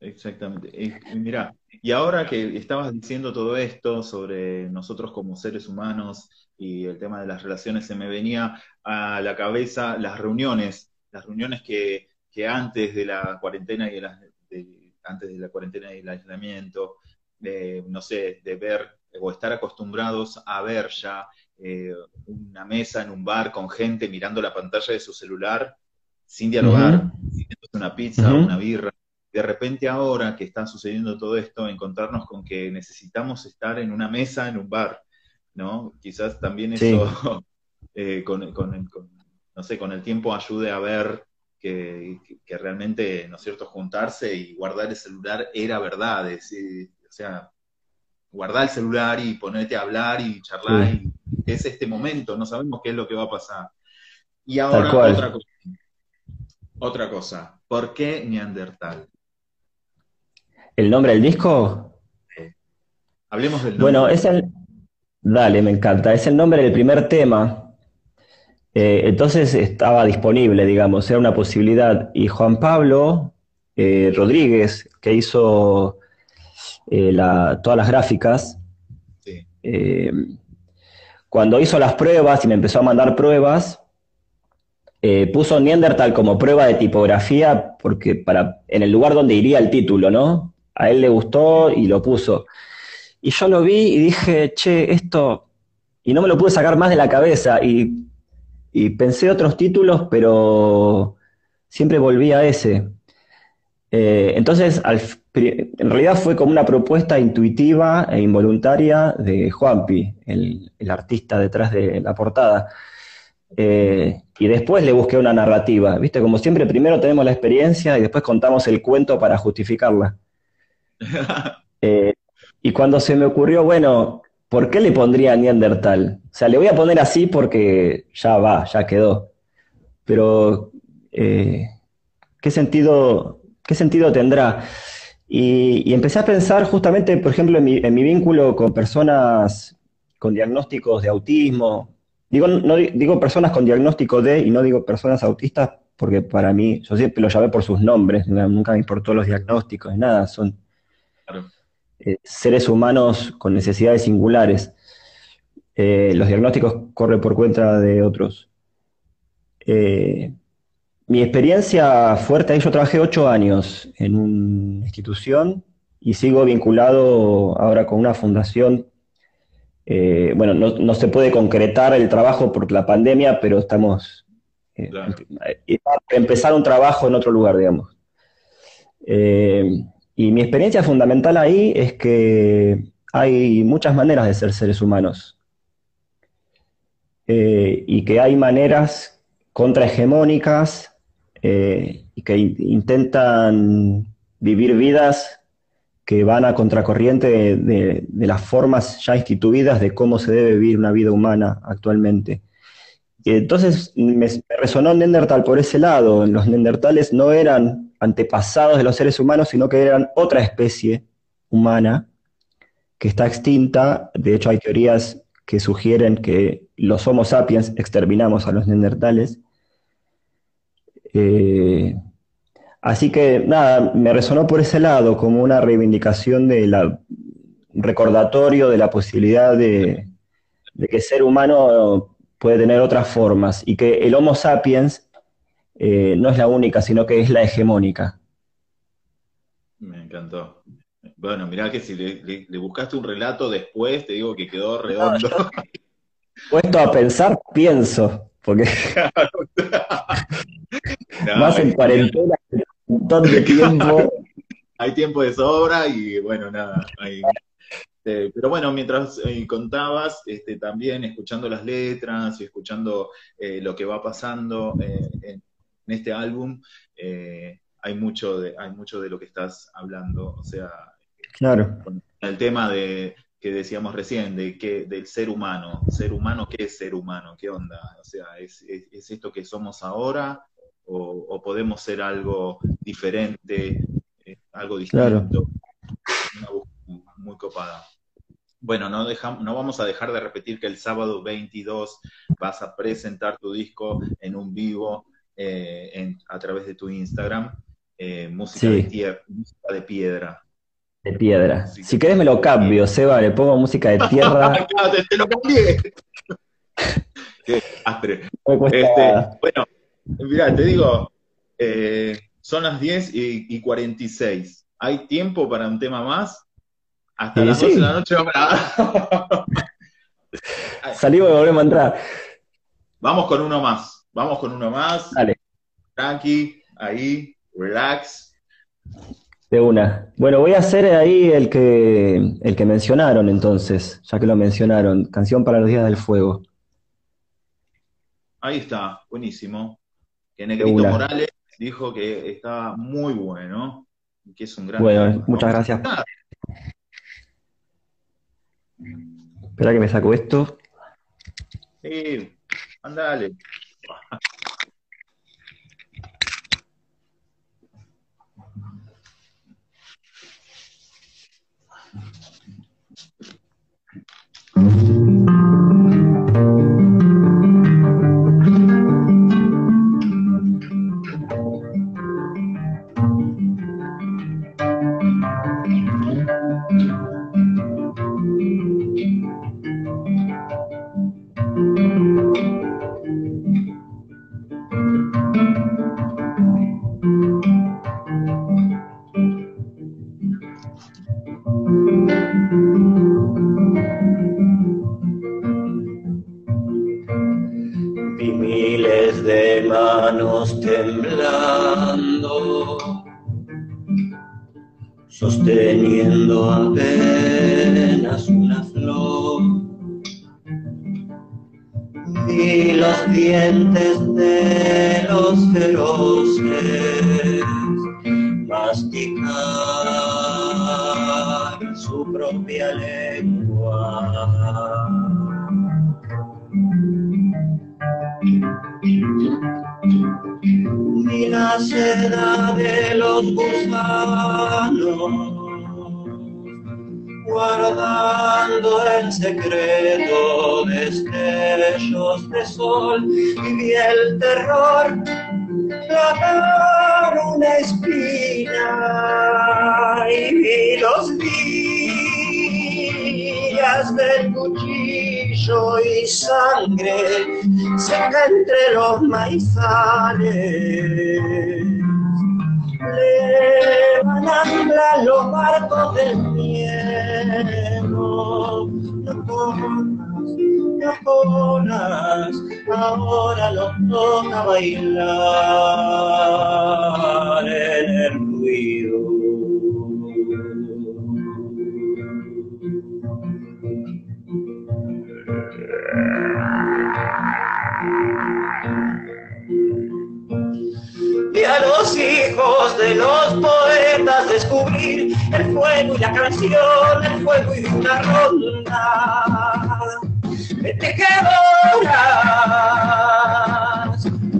Exactamente. Y, mira, y ahora que estabas diciendo todo esto sobre nosotros como seres humanos y el tema de las relaciones, se me venía a la cabeza las reuniones, las reuniones que, antes de la cuarentena y antes de la cuarentena y el aislamiento, no sé, de ver o estar acostumbrados a ver ya eh, una mesa en un bar con gente mirando la pantalla de su celular sin dialogar, una pizza, una birra. De repente ahora que está sucediendo todo esto, encontrarnos con que necesitamos estar en una mesa en un bar, ¿no? Quizás también eso eh, con, no sé, con el tiempo ayude a ver que, realmente, ¿no es cierto?, juntarse y guardar el celular era verdad, o sea, guardar el celular y ponerte a hablar y charlar, y es este momento, no sabemos qué es lo que va a pasar. Y ahora otra cosa. Otra cosa, ¿por qué Neandertal? ¿El nombre del disco? Hablemos del nombre. Bueno, es el... Dale, me encanta. Es el nombre del primer tema. Eh, entonces estaba disponible, digamos, era una posibilidad. Y Juan Pablo eh, Rodríguez, que hizo eh, todas las gráficas. Eh, cuando hizo las pruebas y me empezó a mandar pruebas, eh, puso Neandertal como prueba de tipografía porque para, en el lugar donde iría el título, ¿no? A él le gustó y lo puso. Y yo lo vi y dije, che, esto... Y no me lo pude sacar más de la cabeza y, y pensé otros títulos, pero siempre volví a ese. entonces, al, en realidad fue como una propuesta intuitiva e involuntaria de Juanpi, el, el artista detrás de la portada. Eh, y después le busqué una narrativa, ¿viste? Como siempre, primero tenemos la experiencia y después contamos el cuento para justificarla. Eh, y cuando se me ocurrió, bueno, ¿por qué le pondría Neandertal? O sea, le voy a poner así porque ya va, ya quedó. Pero, eh, ¿qué, sentido, ¿qué sentido tendrá? Y, empecé a pensar justamente, por ejemplo, en mi, vínculo con personas con diagnósticos de autismo. Digo, no, digo personas con diagnóstico de y no digo personas autistas porque para mí, yo siempre lo llamé por sus nombres, nunca me importó los diagnósticos, nada, son eh, seres humanos con necesidades singulares. Eh, los diagnósticos corren por cuenta de otros. Eh, mi experiencia fuerte ahí, yo trabajé ocho años en una institución y sigo vinculado ahora con una fundación. Eh, bueno, no, se puede concretar el trabajo por la pandemia, pero estamos eh, eh empezar un trabajo en otro lugar, digamos. Eh, y mi experiencia fundamental ahí es que hay muchas maneras de ser seres humanos. y que hay maneras contrahegemónicas eh, y que intentan vivir vidas que van a contracorriente de, las formas ya instituidas de cómo se debe vivir una vida humana actualmente. Entonces me, resonó Neandertal por ese lado. Los neandertales no eran antepasados de los seres humanos, sino que eran otra especie humana que está extinta. De hecho, hay teorías que sugieren que los Homo sapiens exterminamos a los neandertales. Eh, así que nada, me resonó por ese lado como una reivindicación de la recordatorio de la posibilidad de, que el ser humano puede tener otras formas y que el Homo sapiens eh, no es la única, sino que es la hegemónica. Me encantó. Bueno, mirá que si le, le- le buscaste un relato después, te digo que quedó redondo. Puesto a pensar, pienso, porque No, más en cuarentena, un montón de tiempo. hay tiempo de sobra y bueno, nada. hay- eh, pero bueno, mientras eh, contabas, este, también escuchando las letras y escuchando eh, lo que va pasando eh, en, en este álbum, hay, mucho de, hay mucho de lo que estás hablando. O sea, Claro, el tema de que decíamos recién, de que, del ser humano. Ser humano, ¿qué es ser humano? ¿Qué onda? O sea, ¿es, es, es esto que somos ahora? ¿O, o podemos ser algo diferente, eh, algo distinto? Claro. Una muy copada. Bueno, no, dejam- no vamos a dejar de repetir que el sábado 22 vas a presentar tu disco en un vivo eh, en- a través de tu Instagram, eh, música, Sí. de tier- música de piedra. De piedra. Sí. Si querés me lo cambio, Seba, le pongo música de tierra. Te, te lo cambié. Qué cuesta- Este, bueno, mirá, te digo, eh, son las 10 y, y 46. ¿Hay tiempo para un tema más? Hasta Sí, las sí. 12 de la noche Salimos y volvemos a entrar. Vamos con uno más. Vamos con uno más. Dale, Tranqui, ahí, relax. De una. Bueno, voy a hacer ahí el que, el que mencionaron entonces, ya que lo mencionaron. Canción para los Días del Fuego. Ahí está, buenísimo. Que Negrito. Morales dijo que está muy bueno, que es un gran Bueno, tema. muchas gracias. Espera que me saco esto. Sí, andale. ありがとうん sosteniendo apenas una flor. Vi los dientes de los feroces masticar su propia lengua. ni la seda de los gusanos, guardando en secreto destellos de sol, y vi el terror clavar una espina, y vi los días del cuchillo y sangre seca entre los maizales. Levan ancla los barcos del no corras, ahora nos toca bailar en el ruido. Y a los hijos de los poetas descubrir el fuego y la canción, el fuego y una ronda de tejedoras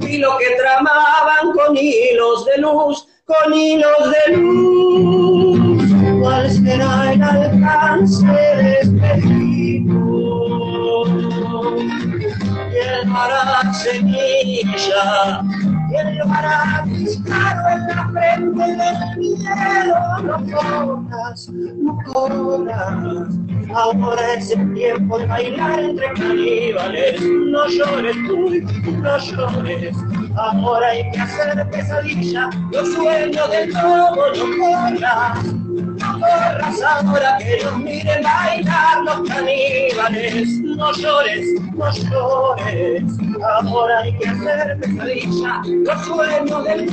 y lo que tramaban con hilos de luz, con hilos de luz. ¿Cuál será el alcance de este ritmo? Y el semilla el disparo en la frente del miedo. No corras, no corras. Ahora es el tiempo de bailar entre caníbales. No llores tú, no llores. Ahora hay que hacer pesadilla, los sueños del lobo no corras. Ahora que nos miren bailar los caníbales. No llores, no llores. Ahora hay que hacer pesadilla, los sueños del.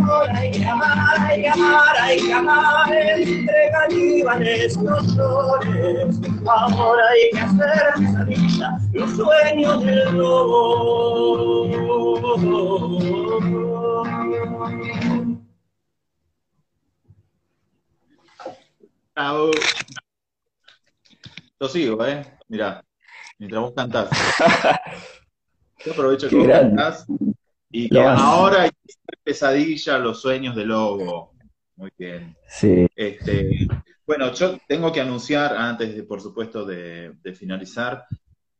Ahora hay que amar, hay que amar, hay que amar entre caníbales, no llores. Ahora hay que hacer pesadilla, los sueños del lobo. Bravo. Yo sigo, ¿eh? Mirá, mientras vos cantás. Yo aprovecho que Qué vos grande. cantás y que Lo ahora hay pesadilla los sueños del lobo. Muy bien. Sí, Este, bueno, yo tengo que anunciar, antes de, por supuesto, de, de finalizar,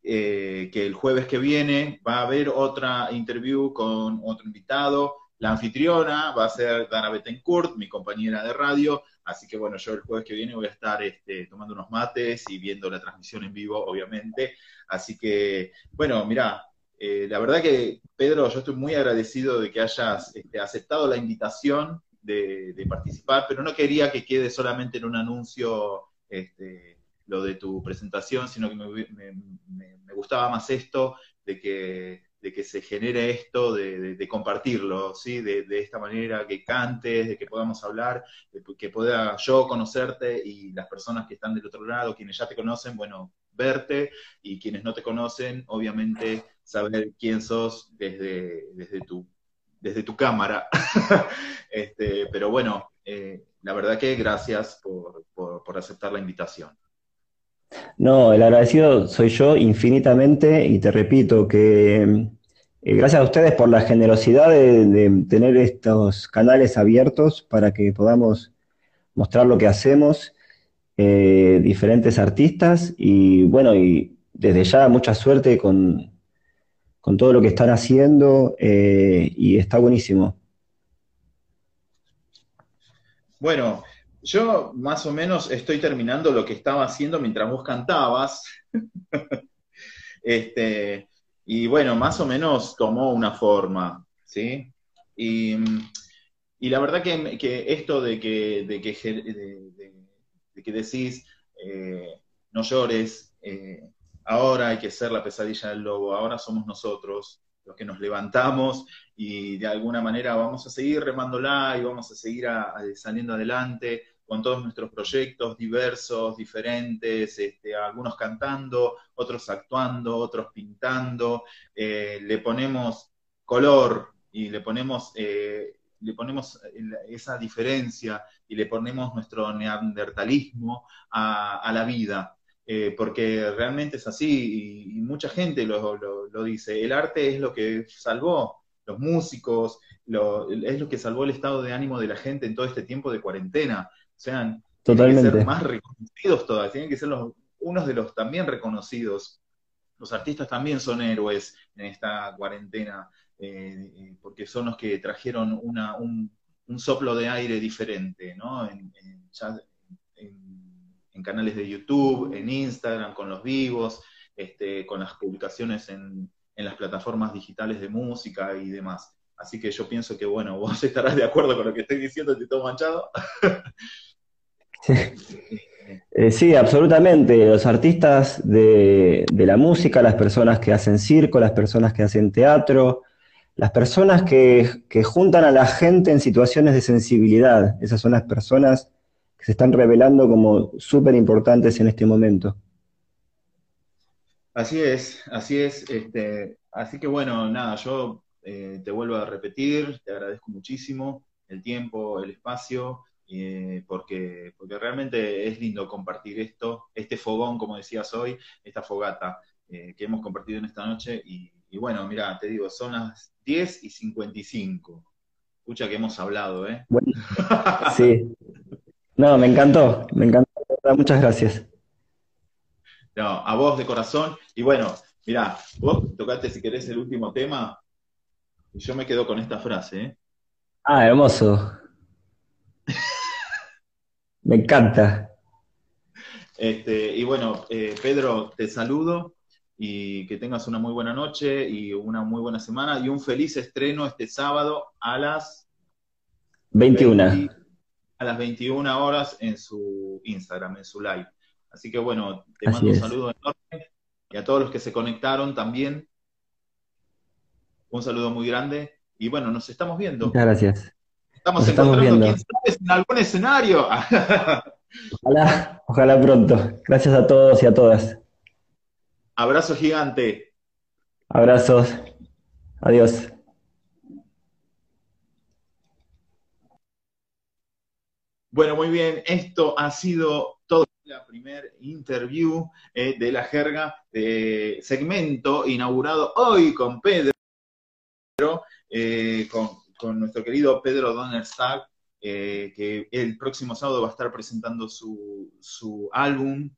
eh, que el jueves que viene va a haber otra interview con otro invitado. La anfitriona va a ser Dana Bettencourt, mi compañera de radio. Así que bueno, yo el jueves que viene voy a estar este, tomando unos mates y viendo la transmisión en vivo, obviamente. Así que, bueno, mira, eh, la verdad que, Pedro, yo estoy muy agradecido de que hayas este, aceptado la invitación de, participar, pero no quería que quede solamente en un anuncio este, lo de tu presentación, sino que me gustaba más esto, de que, de que se genere esto, de, de- compartirlo, ¿sí? De, de esta manera, que cantes, de que podamos hablar, de que pueda yo conocerte y las personas que están del otro lado, quienes ya te conocen, bueno, verte, y quienes no te conocen, obviamente, saber quién sos desde, desde tu desde tu cámara. este, pero bueno, eh, la verdad que gracias por- por aceptar la invitación. No, el agradecido soy yo infinitamente y te repito que eh, gracias a ustedes por la generosidad de, tener estos canales abiertos para que podamos mostrar lo que hacemos, eh, diferentes artistas y bueno, y desde ya mucha suerte con, con todo lo que están haciendo eh, y está buenísimo. Bueno, yo más o menos estoy terminando lo que estaba haciendo mientras vos cantabas. este, y bueno, más o menos tomó una forma, ¿sí? Y, y la verdad que, que esto de que, de que, de que decís, eh, no llores, eh, ahora hay que ser la pesadilla del lobo, ahora somos nosotros los que nos levantamos y de alguna manera vamos a seguir remándola y vamos a seguir saliendo adelante con todos nuestros proyectos diversos, diferentes, este, algunos cantando, otros actuando, otros pintando, eh, le ponemos color y le ponemos, eh, le ponemos esa diferencia y le ponemos nuestro neandertalismo a la vida. Eh, porque realmente es así y, y mucha gente lo, lo- lo dice. El arte es lo que salvó los músicos, lo- es lo que salvó el estado de ánimo de la gente en todo este tiempo de cuarentena. O sea, tienen que ser más reconocidos todavía, tienen que ser los, unos de los también reconocidos. Los artistas también son héroes en esta cuarentena, eh, eh, porque son los que trajeron una, un, un soplo de aire diferente, ¿no? En, en- ya en- en canales de YouTube, en Instagram, con los vivos, este, con las publicaciones en, las plataformas digitales de música y demás. Así que yo pienso que, bueno, vos estarás de acuerdo con lo que estoy diciendo, Tito Manchado. Sí. Eh, sí, absolutamente. Los artistas de, la música, las personas que hacen circo, las personas que hacen teatro, las personas que juntan a la gente en situaciones de sensibilidad, esas son las personas que se están revelando como súper importantes en este momento. Así es, así es. Este, así que bueno, nada, yo eh, te vuelvo a repetir, te agradezco muchísimo el tiempo, el espacio, eh, porque, porque realmente es lindo compartir esto, este fogón, como decías hoy, esta fogata eh, que hemos compartido en esta noche. Y, y bueno, mira, te digo, son las 10 y 55. Escucha que hemos hablado, ¿eh? Bueno, sí. No, me encantó, me encantó. Muchas gracias. No, a vos de corazón. Y bueno, mirá, vos tocaste si querés el último tema, y yo me quedo con esta frase, ¿eh? Ah, hermoso. Me encanta. Este, y bueno, eh, Pedro, te saludo y que tengas una muy buena noche y una muy buena semana y un feliz estreno este sábado a las 21. 20 a las 21 horas en su Instagram, en su live. Así que bueno, te Así mando un saludo enorme y a todos los que se conectaron también. Un saludo muy grande y bueno, nos estamos viendo. Muchas gracias. Estamos nos estamos encontrando, viendo. quién sabe, en algún escenario. Ojalá, ojalá pronto. Gracias a todos y a todas. Abrazo gigante. Abrazos. Adiós. Bueno, muy bien, esto ha sido todo la primer interview eh, de la jerga de segmento inaugurado hoy con Pedro, eh, con, con nuestro querido Pedro Donnerstag, eh, que el próximo sábado va a estar presentando su, su álbum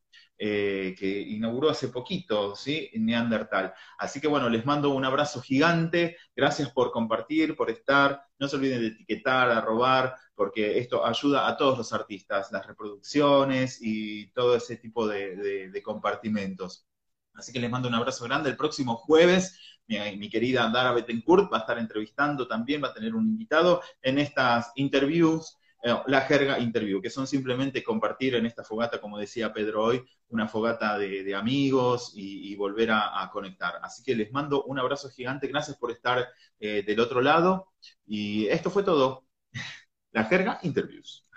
eh, que inauguró hace poquito, ¿sí? Neandertal. Así que bueno, les mando un abrazo gigante, gracias por compartir, por estar, no se olviden de etiquetar, arrobar, porque esto ayuda a todos los artistas, las reproducciones y todo ese tipo de, compartimentos. Así que les mando un abrazo grande. El próximo jueves, mi, mi querida Dara Bettencourt va a estar entrevistando también, va a tener un invitado en estas interviews, la jerga interview, que son simplemente compartir en esta fogata, como decía Pedro hoy, una fogata de, amigos y, volver a, a conectar. Así que les mando un abrazo gigante, gracias por estar eh, del otro lado. Y esto fue todo. La jerga interviews.